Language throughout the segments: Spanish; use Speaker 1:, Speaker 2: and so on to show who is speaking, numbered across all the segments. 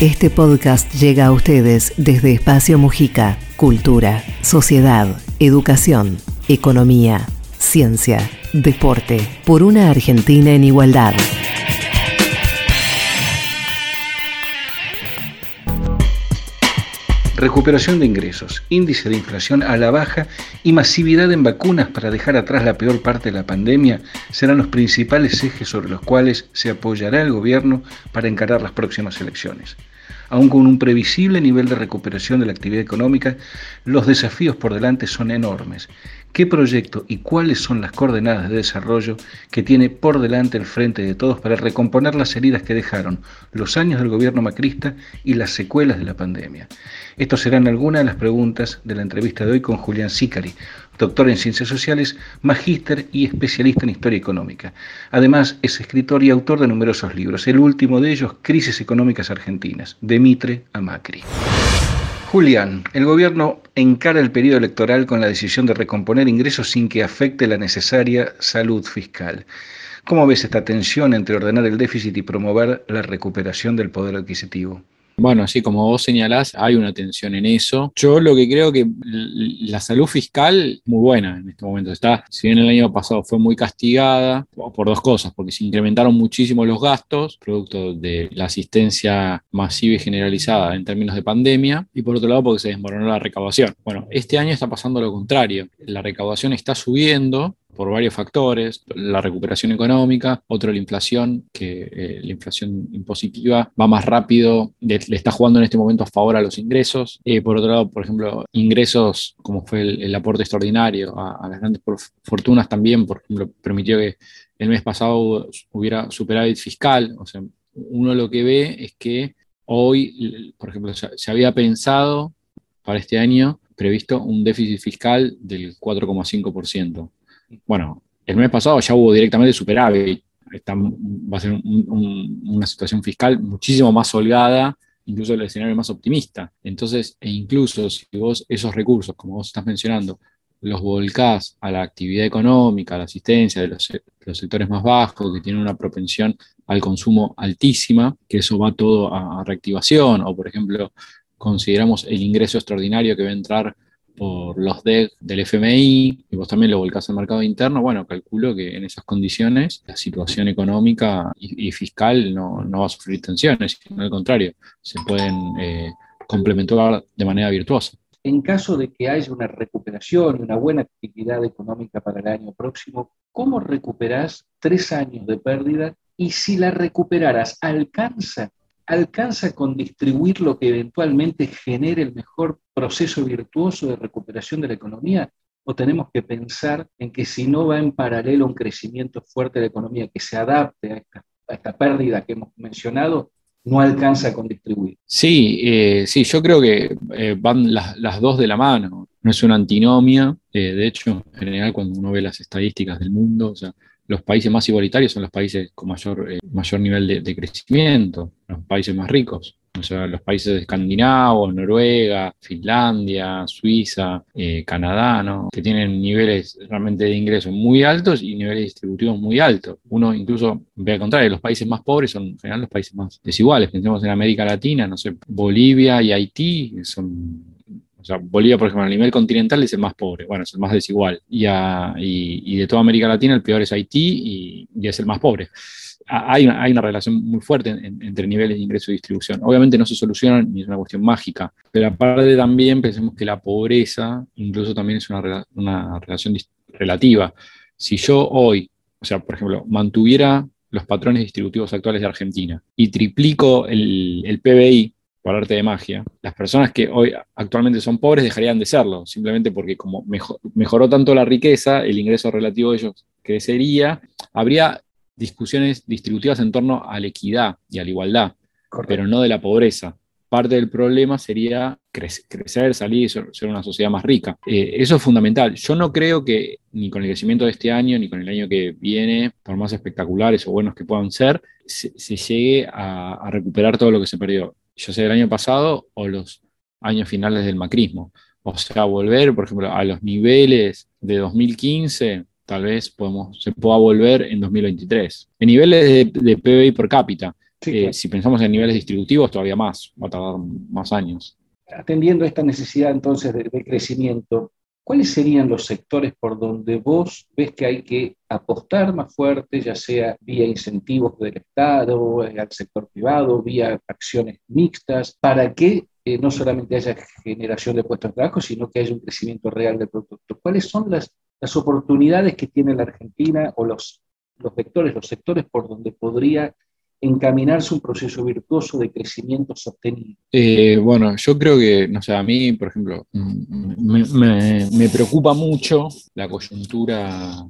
Speaker 1: Este podcast llega a ustedes desde Espacio Mujica. Cultura, sociedad, educación, economía, ciencia, deporte. Por una Argentina en igualdad.
Speaker 2: Recuperación de ingresos, índice de inflación a la baja y masividad en vacunas para dejar atrás la peor parte de la pandemia serán los principales ejes sobre los cuales se apoyará el gobierno para encarar las próximas elecciones. Aún con un previsible nivel de recuperación de la actividad económica, los desafíos por delante son enormes. ¿Qué proyecto y cuáles son las coordenadas de desarrollo que tiene por delante el frente de todos para recomponer las heridas que dejaron los años del gobierno macrista y las secuelas de la pandemia? Estas serán algunas de las preguntas de la entrevista de hoy con Julián Sicari, doctor en Ciencias Sociales, magíster y especialista en Historia Económica. Además, es escritor y autor de numerosos libros, el último de ellos, Crisis Económicas Argentinas, de Mitre a Macri. Julián, el gobierno encara el periodo electoral con la decisión de recomponer ingresos sin que afecte la necesaria salud fiscal. ¿Cómo ves esta tensión entre ordenar el déficit y promover la recuperación del poder adquisitivo?
Speaker 3: Bueno, así como vos señalás, hay una tensión en eso. Yo lo que creo que la salud fiscal muy buena en este momento. Está, si bien el año pasado fue muy castigada por dos cosas, porque se incrementaron muchísimo los gastos, producto de la asistencia masiva y generalizada en términos de pandemia, y por otro lado porque se desmoronó la recaudación. Bueno, este año está pasando lo contrario. La recaudación está subiendo, por varios factores, la recuperación económica, otro la inflación, que eh, la inflación impositiva va más rápido, le, está jugando en este momento a favor a los ingresos. Eh, por otro lado, por ejemplo, ingresos como fue el, aporte extraordinario a, las grandes fortunas también, por ejemplo, permitió que el mes pasado hubiera superávit fiscal. O sea, uno lo que ve es que hoy, por ejemplo, se había pensado para este año previsto un déficit fiscal del 4,5%. Bueno, el mes pasado ya hubo directamente superávit. va a ser una situación fiscal muchísimo más holgada, incluso el escenario más optimista. Entonces, e incluso si vos esos recursos, como vos estás mencionando, los volcás a la actividad económica, a la asistencia de los, sectores más bajos, que tienen una propensión al consumo altísima, que eso va todo a, a reactivación, o por ejemplo, consideramos el ingreso extraordinario que va a entrar por los DEC del FMI y vos también lo volcás al mercado interno, bueno, calculo que en esas condiciones la situación económica y, fiscal no, va a sufrir tensiones, sino al contrario, se pueden eh, complementar de manera virtuosa.
Speaker 2: En caso de que haya una recuperación, una buena actividad económica para el año próximo, ¿cómo recuperás tres años de pérdida? Y si la recuperaras, ¿alcanza alcanza con distribuir lo que eventualmente genere el mejor proceso virtuoso de recuperación de la economía? ¿O tenemos que pensar en que si no va en paralelo un crecimiento fuerte de la economía que se adapte a esta, pérdida que hemos mencionado, no alcanza con distribuir?
Speaker 3: Sí, eh, sí, yo creo que eh, van las, dos de la mano. No es una antinomia. Eh, de hecho, en general, cuando uno ve las estadísticas del mundo, o sea, los países más igualitarios son los países con mayor, eh, mayor nivel de, crecimiento, los países más ricos. O sea, los países escandinavos, Noruega, Finlandia, Suiza, eh, Canadá, ¿no? que tienen niveles realmente de ingresos muy altos y niveles distributivos muy altos. Uno incluso ve al contrario, los países más pobres son en general los países más desiguales. Pensemos en América Latina, no sé, Bolivia y Haití son sea, Bolivia, por ejemplo, a nivel continental es el más pobre, bueno, es el más desigual. Y, y, de toda América Latina el peor es Haití y, es el más pobre. Hay una, hay una relación muy fuerte entre niveles de ingreso y distribución. Obviamente no se soluciona ni es una cuestión mágica, pero aparte también pensemos que la pobreza incluso también es una, una relación relativa. Si yo hoy, o sea, por ejemplo, mantuviera los patrones distributivos actuales de Argentina y triplico el, el PBI, por arte de magia, las personas que hoy actualmente son pobres dejarían de serlo, simplemente porque como mejoró tanto la riqueza, el ingreso relativo de ellos crecería, habría discusiones distributivas en torno a la equidad y a la igualdad, pero no de la pobreza. Parte del problema sería crecer, salir y ser una sociedad más rica. Eh, eso es fundamental. Yo no creo que ni con el crecimiento de este año, ni con el año que viene, por más espectaculares o buenos que puedan ser, se, llegue a recuperar todo lo que se perdió ya sea el año pasado o los años finales del macrismo. O sea, volver, por ejemplo, a los niveles de 2015, tal vez podemos, se pueda volver en 2023. En niveles de, PBI per cápita, Eh, si pensamos en niveles distributivos, todavía más, va a tardar más años.
Speaker 2: Atendiendo a esta necesidad entonces de, crecimiento, ¿cuáles serían los sectores por donde vos ves que hay que apostar más fuerte, ya sea vía incentivos del Estado, eh, al sector privado, vía acciones mixtas, para que eh, no solamente haya generación de puestos de trabajo, sino que haya un crecimiento real del producto? ¿Cuáles son las, las oportunidades que tiene la Argentina o los, los vectores, los sectores por donde podría encaminarse un proceso virtuoso de crecimiento sostenible?
Speaker 3: Eh, bueno, yo creo que, no sé, a mí, por ejemplo, mm, me, preocupa mucho la coyuntura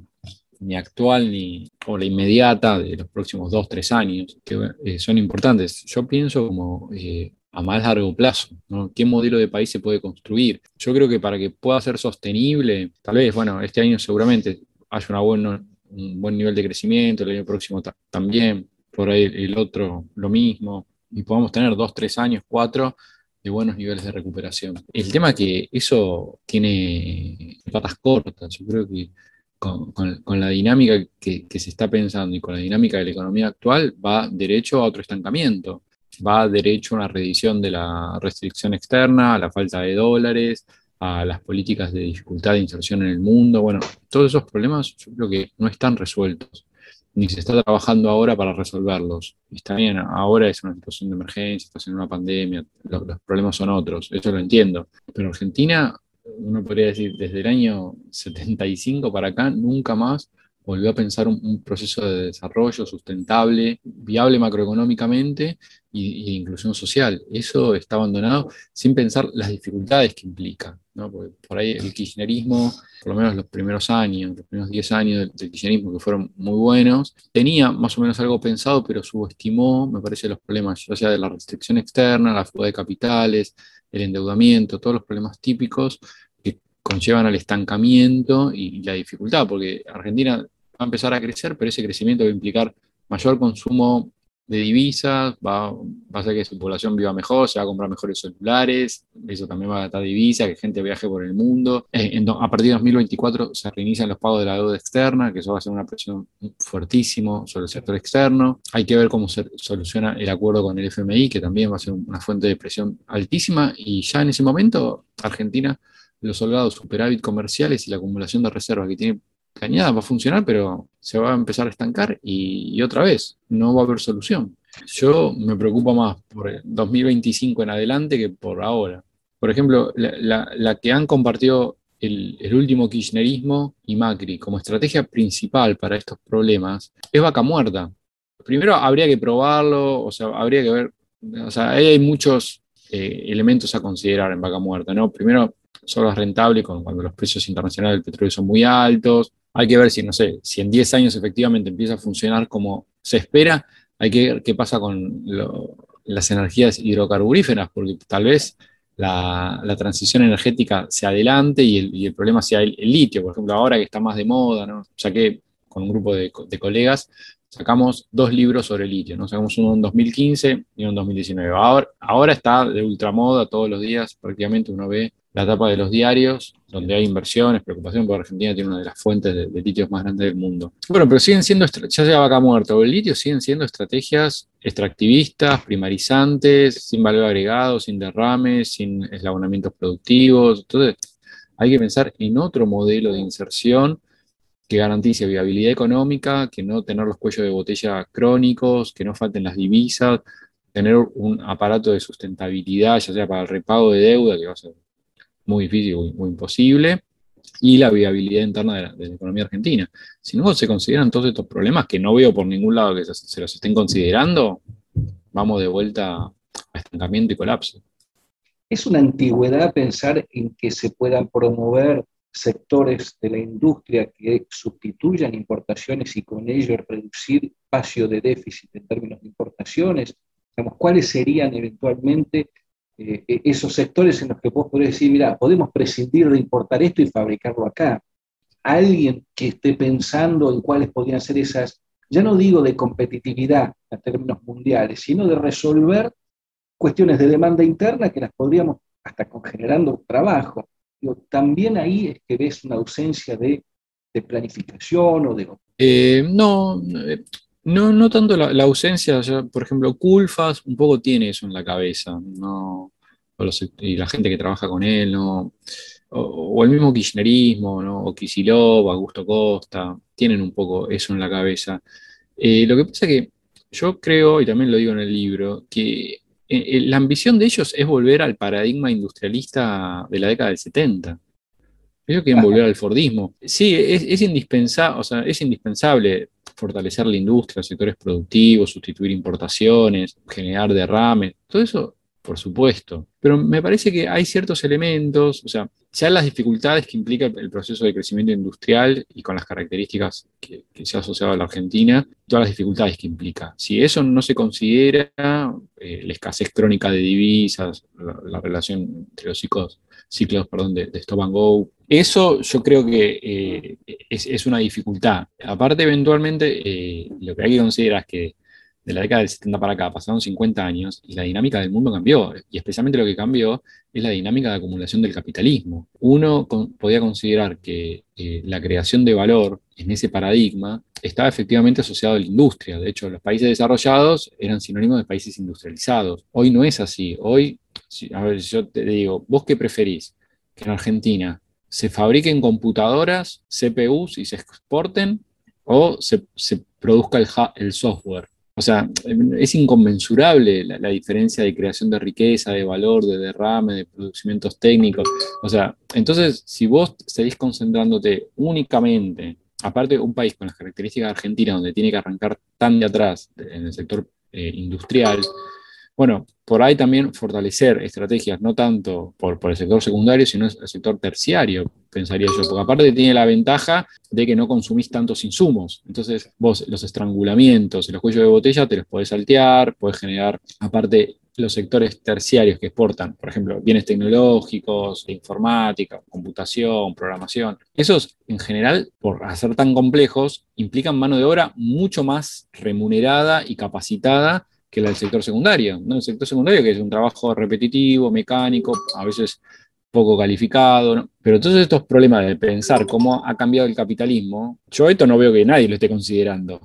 Speaker 3: ni actual ni o la inmediata de los próximos dos, tres años, que eh, son importantes. Yo pienso como eh, a más largo plazo, ¿no? ¿Qué modelo de país se puede construir? Yo creo que para que pueda ser sostenible, tal vez, bueno, este año seguramente haya una buena, un buen nivel de crecimiento, el año próximo también, por ahí el otro lo mismo, y podamos tener dos, tres años, cuatro de buenos niveles de recuperación. El tema es que eso tiene patas cortas, yo creo que con, la dinámica que, se está pensando y con la dinámica de la economía actual va derecho a otro estancamiento, va derecho a una redición de la restricción externa, a la falta de dólares, a las políticas de dificultad de inserción en el mundo. Bueno, todos esos problemas yo creo que no están resueltos ni se está trabajando ahora para resolverlos. está bien, ahora es una situación de emergencia, estás en una pandemia, los, problemas son otros, eso lo entiendo. Pero Argentina, uno podría decir, desde el año 75 para acá, nunca más volvió a pensar un, proceso de desarrollo sustentable, viable macroeconómicamente e inclusión social. Eso está abandonado sin pensar las dificultades que implica. por ahí el kirchnerismo, por lo menos los primeros años, los primeros 10 años del, kirchnerismo, que fueron muy buenos, tenía más o menos algo pensado, pero subestimó, me parece, los problemas, ya sea de la restricción externa, la fuga de capitales, el endeudamiento, todos los problemas típicos que conllevan al estancamiento y la dificultad, porque Argentina a empezar a crecer, pero ese crecimiento va a implicar mayor consumo de divisas, va, va, a hacer que su población viva mejor, se va a comprar mejores celulares, eso también va a dar divisas, que gente viaje por el mundo. Eh, a partir de 2024 se reinician los pagos de la deuda externa, que eso va a ser una presión fuertísimo sobre el sector externo. Hay que ver cómo se soluciona el acuerdo con el FMI, que también va a ser una fuente de presión altísima, y ya en ese momento Argentina los soldados superávit comerciales y la acumulación de reservas que tiene Cañada va a funcionar, pero se va a empezar a estancar y, otra vez, no va a haber solución. Yo me preocupo más por el 2025 en adelante que por ahora. Por ejemplo, la, que han compartido el, último kirchnerismo y Macri como estrategia principal para estos problemas es vaca muerta. Primero habría que probarlo, o sea, habría que ver, o sea, ahí hay muchos eh, elementos a considerar en vaca muerta, ¿no? Primero, solo es rentable cuando los precios internacionales del petróleo son muy altos, hay que ver si, no sé, si en 10 años efectivamente empieza a funcionar como se espera, hay que ver qué pasa con las energías hidrocarburíferas, porque tal vez la, transición energética se adelante y el, problema sea el, litio, por ejemplo, ahora que está más de moda, ¿no? ya que con un grupo de, colegas sacamos dos libros sobre litio, ¿no? Sacamos uno en 2015 y uno en 2019. Ahora, ahora está de ultramoda todos los días, prácticamente uno ve la tapa de los diarios, donde hay inversiones, preocupación, porque Argentina tiene una de las fuentes de, de litios más grandes del mundo. Bueno, pero siguen siendo, ya sea vaca muerta o el litio, siguen siendo estrategias extractivistas, primarizantes, sin valor agregado, sin derrames, sin eslabonamientos productivos. Entonces, hay que pensar en otro modelo de inserción que garantice viabilidad económica, que no tener los cuellos de botella crónicos, que no falten las divisas, tener un aparato de sustentabilidad, ya sea para el repago de deuda, que va a ser muy difícil o, imposible, y la viabilidad interna de la, economía argentina. Si no se consideran todos estos problemas, que no veo por ningún lado que se, los estén considerando, vamos de vuelta a estancamiento y colapso.
Speaker 2: Es una antigüedad pensar en que se puedan promover sectores de la industria que sustituyan importaciones y con ello reducir espacio de déficit en términos de importaciones. ¿Cuáles serían eventualmente eh, esos sectores en los que vos podés decir, mira, podemos prescindir de importar esto y fabricarlo acá. Alguien que esté pensando en cuáles podrían ser esas, ya no digo de competitividad en términos mundiales, sino de resolver cuestiones de demanda interna que las podríamos, hasta con generando trabajo. También ahí es que ves una ausencia de, planificación o de...
Speaker 3: Eh, no, No, no tanto la, ausencia, por ejemplo, Culfas un poco tiene eso en la cabeza, ¿no? y la gente que trabaja con él, ¿no? O, el mismo kirchnerismo, ¿no? o Kisilov, Augusto Costa, tienen un poco eso en la cabeza. Eh, lo que pasa es que yo creo, y también lo digo en el libro, que eh, eh, la ambición de ellos es volver al paradigma industrialista de la década del 70. Ellos quieren volver al Fordismo. Sí, es, indispensable, o sea, es indispensable fortalecer la industria, los sectores productivos, sustituir importaciones, generar derrames, todo eso, por supuesto. Pero me parece que hay ciertos elementos, o sea, ya las dificultades que implica el proceso de crecimiento industrial y con las características que, se ha asociado a la Argentina, todas las dificultades que implica. Si eso no se considera, eh, la escasez crónica de divisas, la, relación entre los ciclos, ciclos perdón, de, stop and go, eso yo creo que eh, es, una dificultad. Aparte, eventualmente, eh, lo que hay que considerar es que de la década del 70 para acá, pasaron 50 años y la dinámica del mundo cambió. Y especialmente lo que cambió es la dinámica de acumulación del capitalismo. Uno podía considerar que eh, la creación de valor en ese paradigma estaba efectivamente asociado a la industria. De hecho, los países desarrollados eran sinónimos de países industrializados. Hoy no es así. Hoy, a ver, yo te digo, ¿vos qué preferís? Que en Argentina se fabriquen computadoras, CPUs y se exporten o se, produzca el software o sea, es inconmensurable la, diferencia de creación de riqueza, de valor, de derrame, de procedimientos técnicos. O sea, entonces, si vos seguís concentrándote únicamente, aparte un país con las características de Argentina, donde tiene que arrancar tan de atrás en el sector eh, industrial, bueno, por ahí también fortalecer estrategias, no tanto por, el sector secundario, sino el sector terciario, pensaría yo, porque aparte tiene la ventaja de que no consumís tantos insumos. Entonces, vos los estrangulamientos los cuellos de botella te los podés saltear, podés generar, aparte, los sectores terciarios que exportan, por ejemplo, bienes tecnológicos, informática, computación, programación, esos en general, por ser tan complejos, implican mano de obra mucho más remunerada y capacitada que la del sector secundario. ¿no? El sector secundario que es un trabajo repetitivo, mecánico, a veces poco calificado, pero todos estos problemas de pensar cómo ha cambiado el capitalismo, yo esto no veo que nadie lo esté considerando.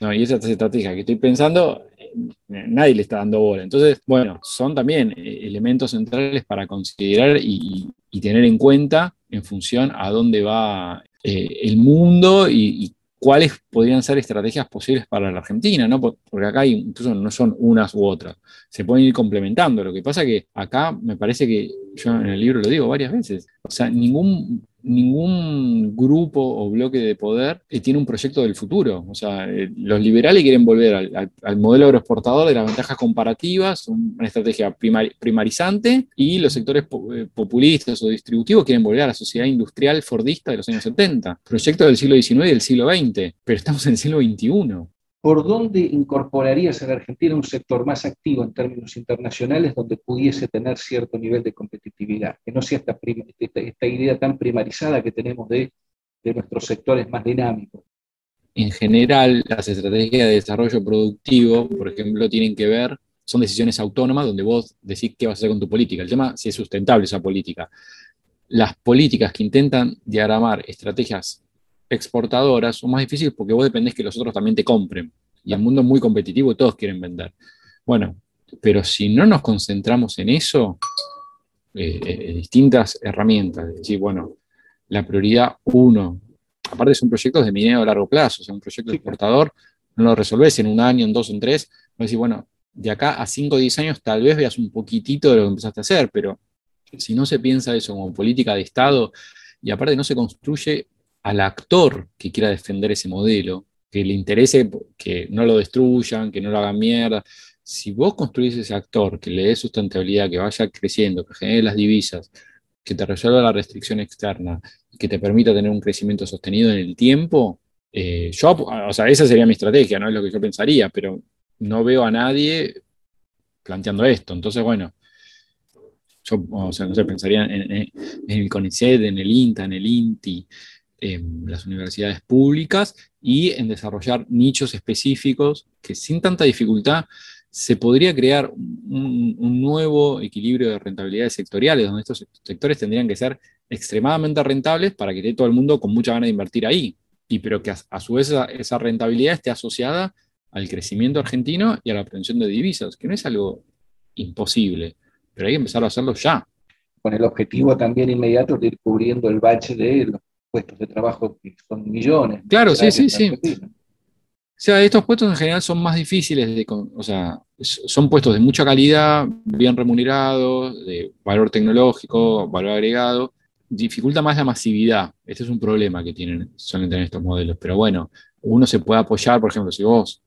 Speaker 3: ¿no? Y esa estrategia que estoy pensando, eh, nadie le está dando bola. Entonces, bueno, son también eh, elementos centrales para considerar y, tener en cuenta en función a dónde va eh, el mundo y, cuáles podrían ser estrategias posibles para la Argentina, ¿no? Porque acá incluso no son unas u otras, se pueden ir complementando. Lo que pasa que acá me parece que, yo en el libro lo digo varias veces, o sea, ningún ningún grupo o bloque de poder eh, tiene un proyecto del futuro. O sea, eh, los liberales quieren volver al, modelo agroexportador de las ventajas comparativas, una estrategia primarizante, y los sectores eh, populistas o distributivos quieren volver a la sociedad industrial fordista de los años 70. Proyecto del siglo XIX y del siglo XX, pero estamos en el siglo XXI.
Speaker 2: ¿Por dónde incorporarías a la Argentina un sector más activo en términos internacionales donde pudiese tener cierto nivel de competitividad? Que no sea esta, esta, idea tan primarizada que tenemos de, de nuestros sectores más dinámicos.
Speaker 3: En general, las estrategias de desarrollo productivo, por ejemplo, tienen que ver, son decisiones autónomas donde vos decís qué vas a hacer con tu política. El tema si es sustentable esa política. Las políticas que intentan diagramar estrategias exportadoras son más difíciles porque vos dependés que los otros también te compren. Y el mundo es muy competitivo y todos quieren vender. Bueno, pero si no nos concentramos en eso, eh, eh, distintas herramientas, es decir, bueno, la prioridad uno, aparte son proyectos de minero a largo plazo, o sea, un proyecto exportador no lo resolvés en un año, en dos, en tres, vas a decir, bueno, de acá a cinco o diez años tal vez veas un poquitito de lo que empezaste a hacer, pero si no se piensa eso como política de Estado y aparte no se construye al actor que quiera defender ese modelo, que le interese que no lo destruyan, que no lo hagan mierda. Si vos construís ese actor que le dé sustentabilidad, que vaya creciendo, que genere las divisas, que te resuelva la restricción externa, que te permita tener un crecimiento sostenido en el tiempo, eh, yo, o sea, esa sería mi estrategia, no es lo que yo pensaría, pero no veo a nadie planteando esto. Entonces, bueno, yo, o sea, no sé, pensaría en, el CONICET, en el INTA, en el INTI, en las universidades públicas y en desarrollar nichos específicos que sin tanta dificultad se podría crear un, nuevo equilibrio de rentabilidades sectoriales, donde estos sectores tendrían que ser extremadamente rentables para que esté todo el mundo con mucha ganas de invertir ahí, y pero que a, su vez esa, rentabilidad esté asociada al crecimiento argentino y a la obtención de divisas, que no es algo imposible, pero hay que empezar a hacerlo ya.
Speaker 2: Con el objetivo también inmediato de ir cubriendo el bache de los puestos de trabajo que son millones.
Speaker 3: Claro, sí, sí, sí. O sea, estos puestos en general son más difíciles de, o sea, son puestos de mucha calidad, bien remunerados, de valor tecnológico, valor agregado, dificulta más la masividad. Este es un problema que tienen, suelen tener estos modelos. Pero bueno, uno se puede apoyar, por ejemplo, si vos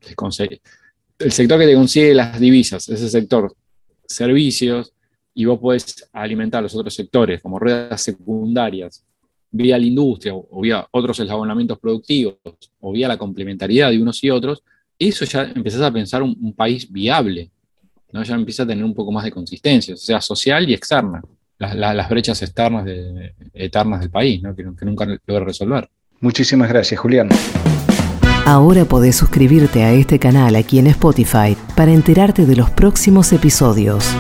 Speaker 3: el sector que te consigue las divisas, ese sector servicios, y vos podés alimentar los otros sectores como ruedas secundarias, vía la industria o vía otros eslabonamientos productivos o vía la complementariedad de unos y otros, eso ya empezás a pensar un, país viable, ¿no? ya empieza a tener un poco más de consistencia, o sea, social y externa, las brechas externas de, eternas del país, ¿no? que, que nunca logra resolver.
Speaker 2: Muchísimas gracias, Julián.
Speaker 1: Ahora podés suscribirte a este canal aquí en Spotify para enterarte de los próximos episodios.